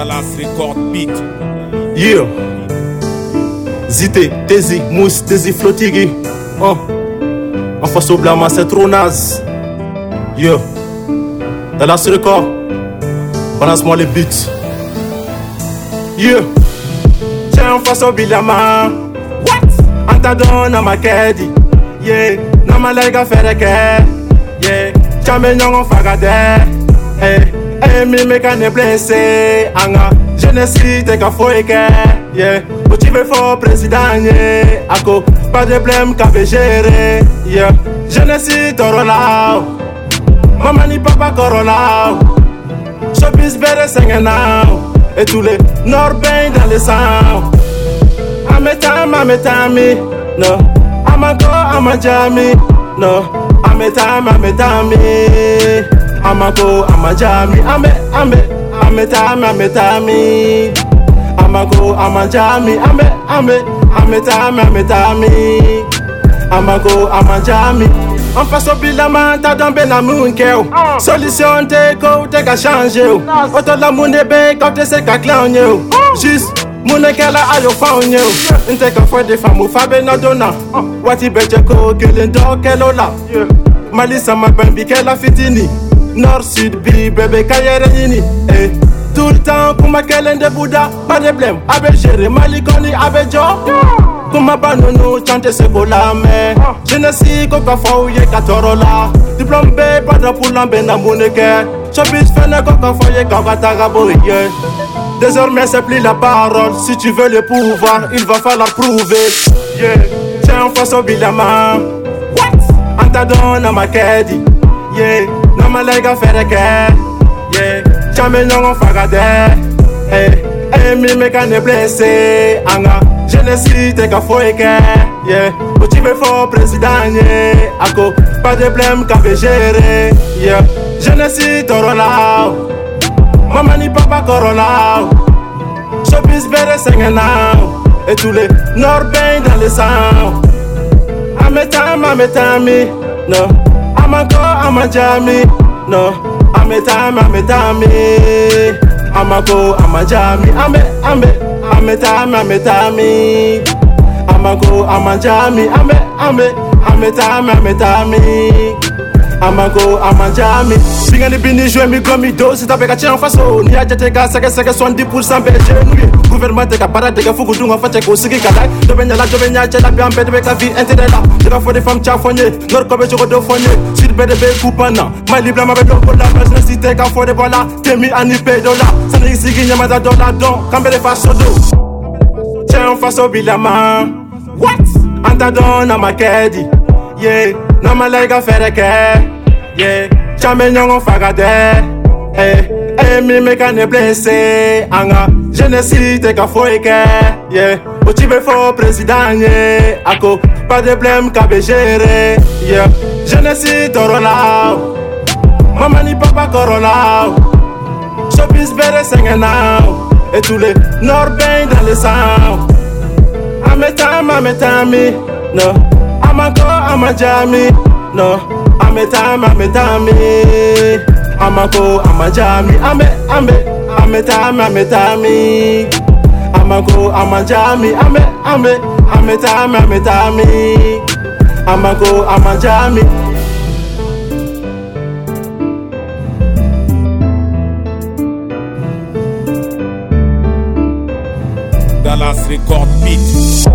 Dallas Record Beat. Yeah. Zité, Tezi, Mousse, Tezi, Flotigi. Oh. En face au blâme, c'est trop naze. Yeah. Dallas Record. Balance-moi les buts. Yeah. J'ai en face au bilama. What? ma kedi. Yeah. faire que, Yeah. non, on Fagade. Hey. emime ka ne blese anga jeunesse te ka foyi kɛ ye o ti bɛ fɔ president ye a ko pas de blème ka bɛ gere ye jeunesse tɔɔrɔ la o mama ni papa kɔrɔ la o showbiz bɛɛ de sɛgɛn na o et tous les nord bɛn dans le sang an bɛ taama an bɛ taami no an ma kɔ an ma jaami no an bɛ taama an bɛ taami. amako amajami ame ame ametami ametami amako amajami ame ame ametami ametami amako amajami Anfa sobi la man ta danbe la moun ke ou ah. Solisyon te ko ou te ka chanje ou Oto la moun e be ka ou te se ka klanye ou oh. Jis moun e ke la ayo fanye ou Nte ka fwe de fam ou fabe nan dona ah. Wati beje ko gelin do ke lola Malisa ma ben bi ke la fitini nord sud biri bɛɛ bɛ ka yɛrɛ ɲini eh. tout le temps kuma kelen de buda pas de blème a bɛ géré mali kɔni a bɛ jɔ kumaba nunu can tɛ se ko lamɛn jenɛsi ko ka fɔ u ye ka tɔɔrɔ la diplɔme be padapulan bɛ na mun de kɛ shobis fɛnɛ ko ka fɔ ye k'aw ka taga bo ye désormais c'est plus la parole si tu veux le pouvoir il va falloir prouver yeah. tiens faso bilama an ta dɔn namakɛdi yeah normala i ka fɛɛrɛ kɛ yeah caman ɲɔgɔn faga dɛ hey e min bɛ ka ne blesse an ka jeunesse tɛ ka foyi kɛ yeah o ci bɛ fɔ président ye a ko pas de problème k'a bɛ gérer yeah jeunesse tɔɔrɔ la o mama ni papa kɔrɔ la o showbiz bɛrɛ sɛgɛn na o et tous les nord bɛɛ dans le sang an bɛ taa an bɛ taa min non. I'm a go, I'm a jammy. No, I'm a time, I'm a dummy. I'm a go, I'm a jammy. I'm a, I'm a, I'm a time, I'm a dummy. I'm a go, I'm a jammy. I'm a, I'm a, I'm a time, I'm a dummy. amango amanjami bingani bini jue migomi dosi tabeka tian faso ni aja teka sɛgɛsɛgɛ sɔndi pursan bɛɛ jenu ye guvɛrɛnɛma tɛ ka baara dɛgɛ fugu dun ka facɛ k'o sigi ka da dɔ bɛ ɲala dɔ bɛ ɲa cɛla bi an bɛɛ de bɛ ka vi ɛntɛrɛ la dɔ ka fɔ de fam ca fɔ n ye nɔri kɔ bɛ cogo dɔ fɔ n ye sud bɛɛ de bɛ kupan na mali bilama bɛ dɔn ko la masinɛsi tɛ ka fɔ de bɔ la temi ani pe dɔ la sani i sigi ɲamata dɔ la dɔn kan bɛ de fa sɔ do tiɲɛ faso bilama what an ta dɔn na ma kɛ di yeah. N'amalɛ i ka fɛɛrɛ kɛ yeah. caman ɲɔgɔn faga tɛ hey. e eh, eh, min bɛ ka ne blese an ka jeunesse tɛ ka foyi kɛ yeah. o ci bɛ fɔ président ye a ko pas de blème k'a bɛ géré yeah. jeunesse tɔɔrɔ la mama ni papa kɔrɔ la shopis bɛrɛ sɛgɛn na et tous les nord bɛn dans le sang an bɛ taama an bɛ taami no. I'm a go, I'm a jammy. No, I'm a time, I'm a I'm a go, I'm a jammy. I'm a, I'm a, I'm a time, I'm a I'm a go, I'm a jammy. I'm a, I'm a, I'm a time, I'm a I'm a go, I'm a jammy. Dallas Record Beat.